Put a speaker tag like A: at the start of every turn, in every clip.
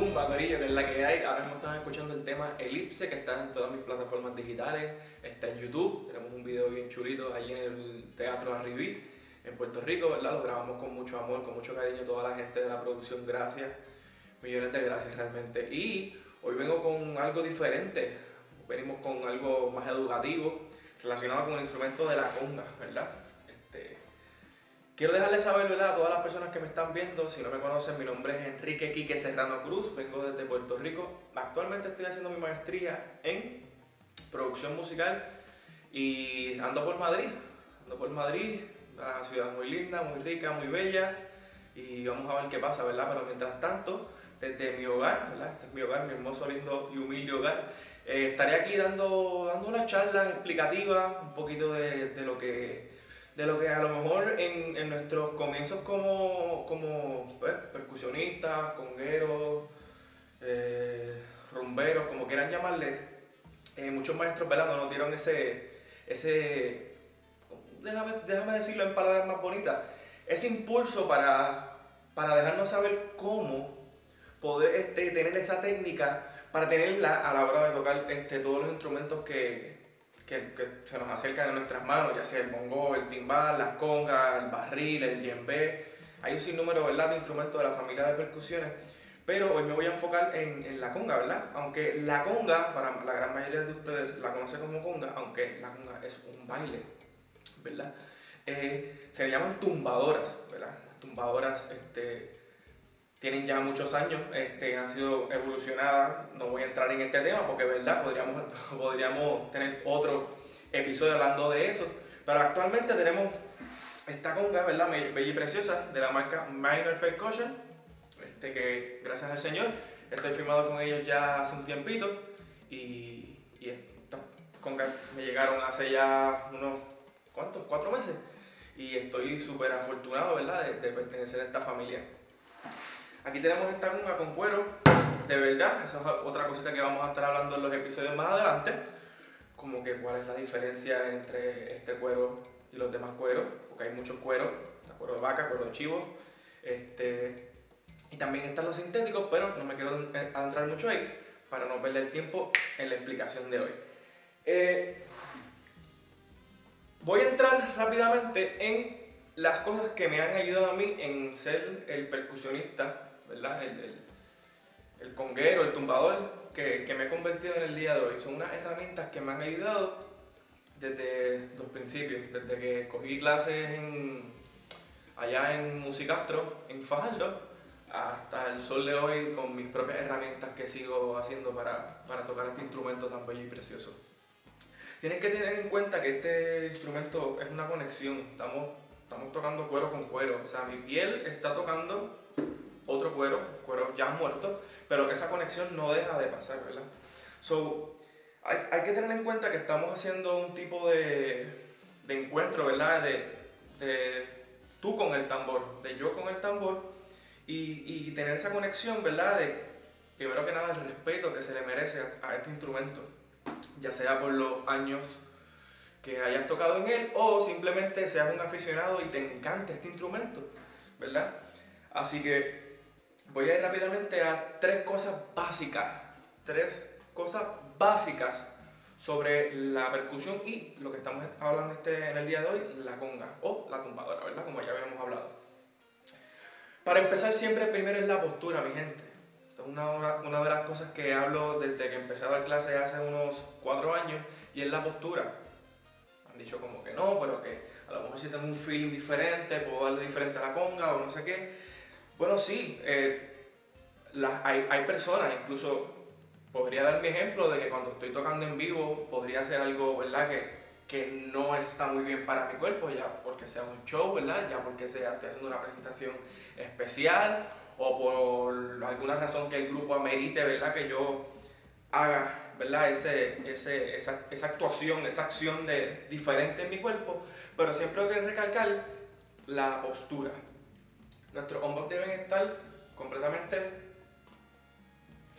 A: Zumba, Corillo, que es la que hay. Ahora mismo están escuchando el tema Elipse, que está en todas mis plataformas digitales. Está en YouTube. Tenemos un video bien chulito allí en el Teatro Arribí, en Puerto Rico, ¿verdad? Lo grabamos con mucho amor, con mucho cariño, toda la gente de la producción. Gracias. Millones de gracias realmente. Y hoy vengo con algo diferente. Venimos con algo más educativo, relacionado con el instrumento de la conga, ¿verdad? Quiero dejarles saber ¿verdad? a todas las personas que me están viendo, si no me conocen, mi nombre es Enrique Quique Serrano Cruz, vengo desde Puerto Rico. Actualmente estoy haciendo mi maestría en producción musical y ando por Madrid. Ando por Madrid, una ciudad muy linda, muy rica, muy bella y vamos a ver qué pasa, ¿verdad? Pero mientras tanto, desde mi hogar, ¿verdad? Este es mi hogar, mi hermoso, lindo y humilde hogar. Eh, estaré aquí dando, dando unas charlas explicativas, un poquito de lo que de lo que a lo mejor en, en nuestros comienzos como, como pues, percusionistas, congueros, eh, rumberos, como quieran llamarles, eh, muchos maestros ¿verdad? no nos dieron ese, ese déjame, déjame decirlo en palabras más bonitas, ese impulso para, para dejarnos saber cómo poder este, tener esa técnica para tenerla a la hora de tocar este, todos los instrumentos que, que, que, se nos acercan a nuestras manos, ya sea el bongo, el timbal, las congas, el barril, el djembe. Hay un sinnúmero ¿verdad? de instrumentos de la familia de percusiones, pero hoy me voy a enfocar en, en, la conga, ¿verdad? Aunque la conga, para la gran mayoría de ustedes la conoce como conga, aunque la conga es un baile, ¿verdad? Eh, se llaman tumbadoras, ¿verdad? Las tumbadoras, este, tienen ya muchos años, este, han sido evolucionadas. No voy a entrar en este tema porque, verdad, podríamos, podríamos tener otro episodio hablando de eso. Pero actualmente tenemos esta conga, ¿verdad? Bella y preciosa de la marca Minor Percussion, este, que gracias al Señor estoy firmado con ellos ya hace un tiempito. Y, y estas congas me llegaron hace ya unos, ¿cuántos? Cuatro meses. Y estoy súper afortunado, ¿verdad?, de, de pertenecer a esta familia. Aquí tenemos esta conga con cuero, de verdad, esa es otra cosita que vamos a estar hablando en los episodios más adelante, como que cuál es la diferencia entre este cuero y los demás cueros, porque hay muchos cueros, cuero de vaca, cuero de chivo, este, y también están los sintéticos, pero no me quiero adentrar mucho ahí para no perder tiempo en la explicación de hoy. Eh, voy a entrar rápidamente en las cosas que me han ayudado a mí en ser el percusionista ¿verdad? El, el, el, conguero, el tumbador que, que me he convertido en el día de hoy. Son unas herramientas que me han ayudado desde los principios, desde que cogí clases en, allá en Musicastro, en Fajardo, hasta el sol de hoy con mis propias herramientas que sigo haciendo para, para tocar este instrumento tan bello y precioso. Tienen que tener en cuenta que este instrumento es una conexión, estamos, estamos tocando cuero con cuero, o sea, mi piel está tocando otro cuero, cuero ya muerto, pero esa conexión no deja de pasar, ¿verdad? So, hay, hay que tener en cuenta que estamos haciendo un tipo de, de encuentro, ¿verdad? De, de, tú con el tambor, de yo con el tambor, y, y, tener esa conexión, ¿verdad? De, primero que nada, el respeto que se le merece a, a este instrumento, ya sea por los años que hayas tocado en él o simplemente seas un aficionado y te encanta este instrumento, ¿verdad? Así que voy a ir rápidamente a tres cosas básicas, tres cosas básicas sobre la percusión y lo que estamos hablando este, en el día de hoy, la conga o la tumbadora, ¿verdad? Como ya habíamos hablado. Para empezar siempre primero es la postura, mi gente. Esta es una, una de las cosas que hablo desde que empecé a dar clases hace unos cuatro años y es la postura. Han dicho como que no, pero que a lo mejor si tengo un feeling diferente, puedo darle diferente a la conga o no sé qué bueno, sí, eh, las, hay, hay, personas, incluso podría dar mi ejemplo de que cuando estoy tocando en vivo podría ser algo, ¿verdad? Que, que no está muy bien para mi cuerpo, ya porque sea un show, ¿verdad? Ya porque sea, estoy haciendo una presentación especial o por alguna razón que el grupo amerite, ¿verdad? Que yo haga, ¿verdad? Ese, ese, esa, actuación, esa acción de, diferente en mi cuerpo, pero siempre hay que recalcar la postura. Nuestros hombros deben estar completamente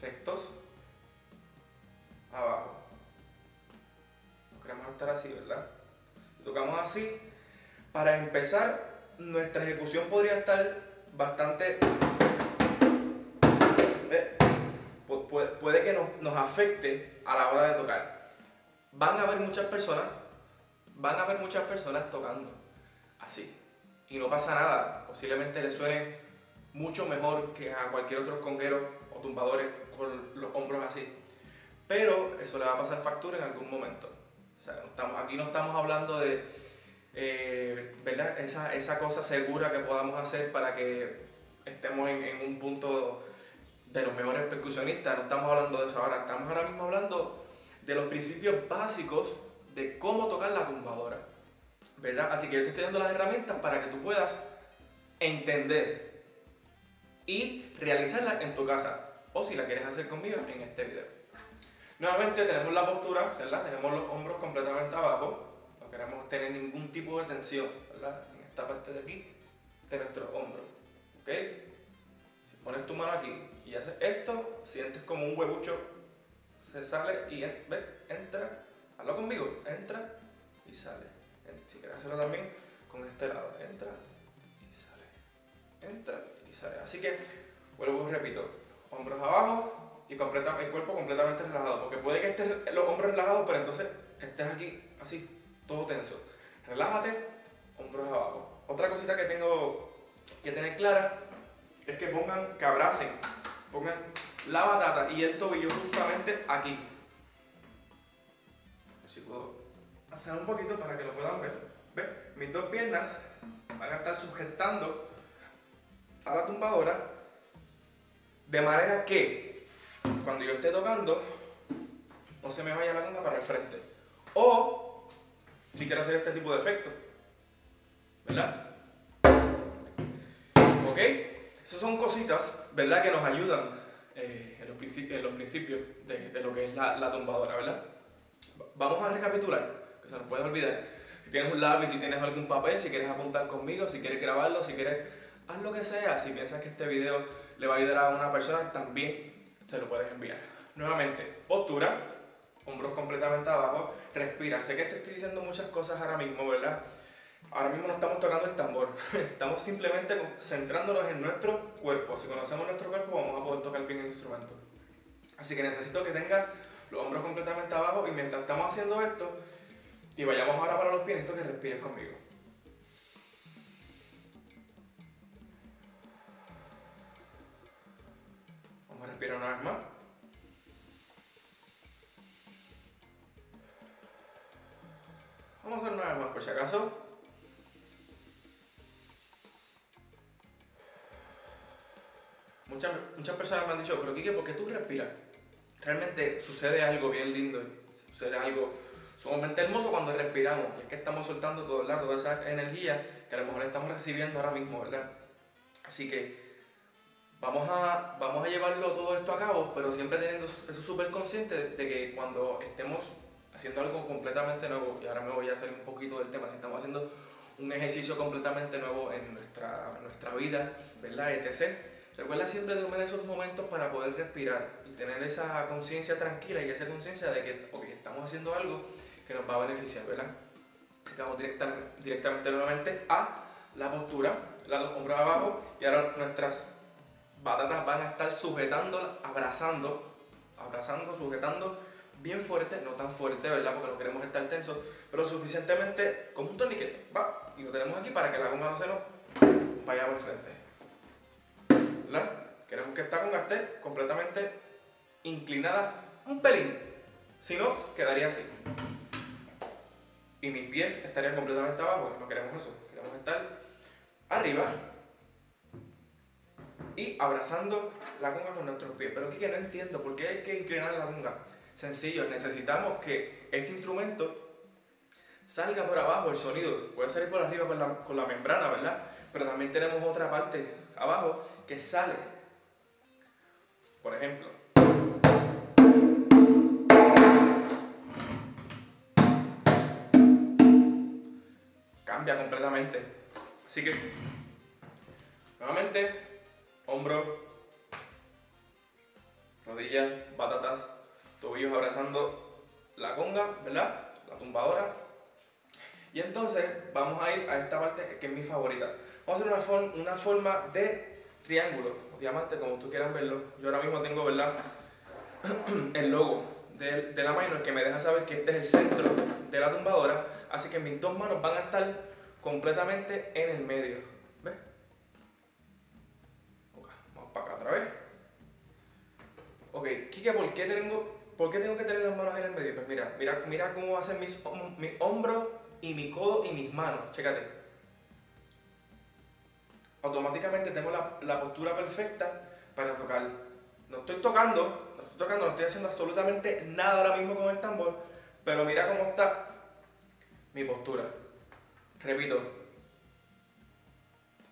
A: rectos abajo. No queremos estar así, ¿verdad? Tocamos así, para empezar, nuestra ejecución podría estar bastante... Puede que nos, nos afecte a la hora de tocar. Van a haber muchas personas, van a haber muchas personas tocando así. Y no pasa nada, posiblemente le suene mucho mejor que a cualquier otro conguero o tumbadores con los hombros así. Pero eso le va a pasar factura en algún momento. O sea, aquí no estamos hablando de eh, ¿verdad? Esa, esa cosa segura que podamos hacer para que estemos en, en un punto de los mejores percusionistas, no estamos hablando de eso ahora, estamos ahora mismo hablando de los principios básicos de cómo tocar la tumbadora, Así que yo te estoy dando las herramientas para que tú puedas entender y realizarla en tu casa, o si la quieres hacer conmigo en este video. Nuevamente tenemos la postura. Tenemos los hombros completamente abajo, no queremos tener ningún tipo de tensión. En esta parte de aquí, de nuestro hombro, ¿ok? Si pones tu mano aquí y haces esto, sientes como un huevucho se sale y entra, hazlo conmigo, entra y sale. Si quieres hacerlo también con este lado, entra y sale, entra y sale. Así que, vuelvo y repito, hombros abajo y completa, el cuerpo completamente relajado, porque puede que estés los hombros relajados, pero entonces estés aquí así, todo tenso. Relájate, hombros abajo. Otra cosita que tengo que tener clara es que pongan, que abracen Pongan la batata y el tobillo justamente aquí. A ver si puedo hacer un poquito para que lo puedan ver. ¿Ves? Mis dos piernas van a estar sujetando a la tumbadora de manera que cuando yo esté tocando no se me vaya la conga para el frente. O si quiero hacer este tipo de efecto. ¿Verdad? ¿Ok? Esas son cositas ¿verdad? Que nos ayudan eh, en, los principios de, lo que es la, tumbadora, ¿verdad? Vamos a recapitular, que se nos puede olvidar. Si tienes un lápiz, si tienes algún papel, si quieres apuntar conmigo, si quieres grabarlo, si quieres, haz lo que sea. Si piensas que este video le va a ayudar a una persona, también se lo puedes enviar. Nuevamente, postura, hombros completamente abajo, respira. Sé que te estoy diciendo muchas cosas ahora mismo, ¿verdad? ahora mismo no estamos tocando el tambor, estamos simplemente centrándonos en nuestro cuerpo. Si conocemos nuestro cuerpo vamos a poder tocar bien el instrumento. Así que necesito que tengas los hombros completamente abajo y mientras estamos haciendo esto, y vayamos ahora para los pies, necesito que respires conmigo. Vamos a respirar una vez más. Vamos a hacer una vez más por si acaso. Muchas, muchas personas me han dicho, pero Kike, ¿por qué tú respiras? Realmente sucede algo bien lindo, sucede algo sumamente hermoso cuando respiramos. Y es que estamos soltando todo, ¿verdad? toda esa energía que a lo mejor estamos recibiendo ahora mismo, ¿verdad? Así que vamos a, vamos a llevarlo todo esto a cabo, pero siempre teniendo eso súper consciente de que cuando estemos haciendo algo completamente nuevo, y ahora me voy a salir un poquito del tema, si estamos haciendo un ejercicio completamente nuevo en nuestra, nuestra vida, ¿verdad? etc Recuerda siempre tomar esos momentos para poder respirar y tener esa conciencia tranquila y esa conciencia de que, ok, estamos haciendo algo que nos va a beneficiar, ¿verdad? Así que vamos directamente nuevamente a la postura, los hombros abajo y ahora nuestras batatas van a estar sujetando, abrazando, abrazando, sujetando bien fuerte, no tan fuerte, ¿verdad? Porque no queremos estar tensos, pero suficientemente como un torniquete, va, y lo tenemos aquí para que la goma no se nos vaya por frente. Queremos que esta conga esté completamente inclinada un pelín, si no, quedaría así. Y mis pies estarían completamente abajo, no queremos eso, queremos estar arriba y abrazando la conga con nuestros pies. Pero aquí que no entiendo, ¿por qué hay que inclinar la conga? Sencillo, necesitamos que este instrumento salga por abajo el sonido, puede salir por arriba con la, con la membrana, ¿verdad? Pero también tenemos otra parte abajo que sale. Por ejemplo. Cambia completamente. Así que, nuevamente, hombro, rodillas, batatas, tobillos abrazando la conga, ¿verdad? La tumbadora. Y entonces vamos a ir a esta parte que es mi favorita. Vamos a hacer una, forma de triángulo o diamante, como tú quieras verlo. Yo ahora mismo tengo, ¿verdad? el logo de, de la minor que me deja saber que este es el centro de la tumbadora. Así que mis dos manos van a estar completamente en el medio. ¿Ves? vamos para acá otra vez. Ok, Kike, ¿por qué tengo, ¿por qué tengo que tener las manos en el medio? Pues mira, mira, mira cómo va a ser mis, mis hombros y mi codo y mis manos. Chécate. Automáticamente tengo la, la postura perfecta para tocar. No estoy tocando, no estoy tocando, no estoy haciendo absolutamente nada ahora mismo con el tambor, pero mira cómo está mi postura. Repito,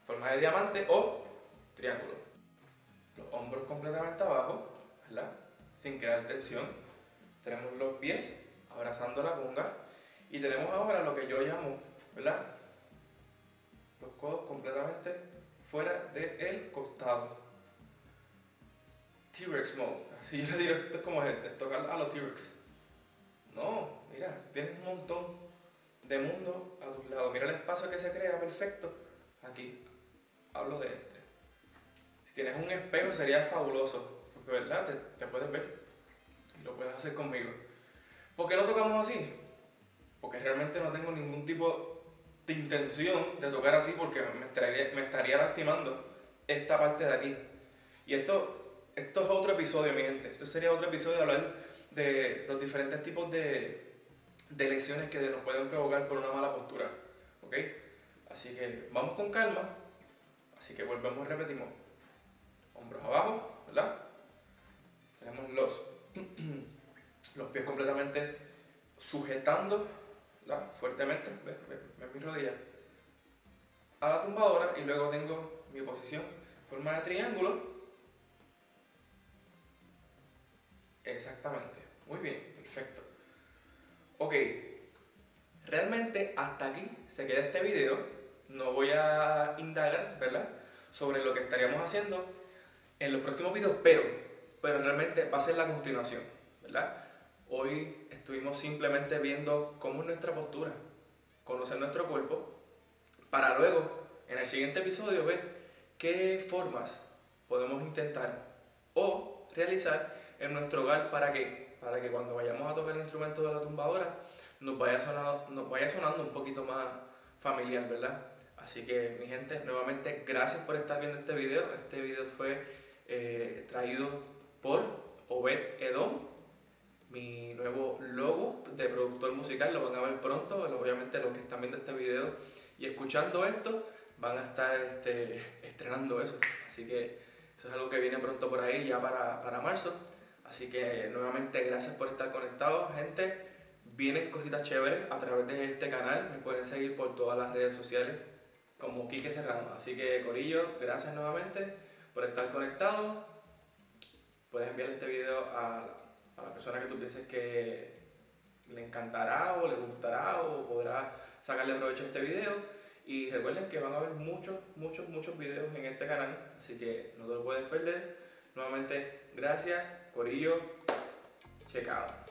A: forma de diamante o triángulo. Los hombros completamente abajo, ¿verdad? Sin crear tensión. Tenemos los pies abrazando la conga y tenemos ahora lo que yo llamo, ¿verdad? Los codos completamente fuera del costado. T-Rex mode. Así yo le digo, esto es como tocar a los T-Rex. No, mira, tienes un montón de mundo a tus lados. Mira el espacio que se crea perfecto. Aquí, hablo de este. Si tienes un espejo sería fabuloso, porque verdad, te, te puedes ver y lo puedes hacer conmigo. ¿Por qué no tocamos así? Porque realmente no tengo ningún tipo de intención de tocar así porque me estaría, lastimando esta parte de aquí. Y esto, esto es otro episodio, mi gente. Esto sería otro episodio de hablar de los diferentes tipos de, de lesiones que nos pueden provocar por una mala postura. ¿Ok? Así que vamos con calma. Así que volvemos y repetimos. Hombros abajo, ¿verdad? Tenemos los, los pies completamente sujetando ¿verdad? fuertemente. ¿Ves? ¿Ves? mi rodilla? A la tumbadora y luego tengo mi posición forma de triángulo. Exactamente. Muy bien, perfecto. Ok, realmente hasta aquí se queda este video. No voy a indagar, ¿verdad? Sobre lo que estaríamos haciendo en los próximos videos, pero, pero realmente va a ser la continuación, ¿verdad? Hoy estuvimos simplemente viendo cómo es nuestra postura, conocer nuestro cuerpo, para luego, en el siguiente episodio, ver qué formas podemos intentar o realizar en nuestro hogar para que para que cuando vayamos a tocar el instrumento de la tumbadora nos vaya sonando, nos vaya sonando un poquito más familiar, ¿verdad? Así que mi gente, nuevamente gracias por estar viendo este video. Este video fue eh, traído por Obed Edom, mi nuevo logo de productor musical, lo van a ver pronto, obviamente los que están viendo este video y escuchando esto van a estar este, estrenando eso. Así que eso es algo que viene pronto por ahí ya para, para marzo. Así que nuevamente gracias por estar conectados, gente. Vienen cositas chéveres a través de este canal. Me pueden seguir por todas las redes sociales como Quique Serrano. Así que Corillo, gracias nuevamente por estar conectados. Puedes enviar este video a, a la persona que tú pienses que le encantará o le gustará o podrá sacarle provecho a este video. Y recuerden que van a haber muchos, muchos, muchos videos en este canal, así que no te lo puedes perder. Nuevamente, gracias. Corillo, check out.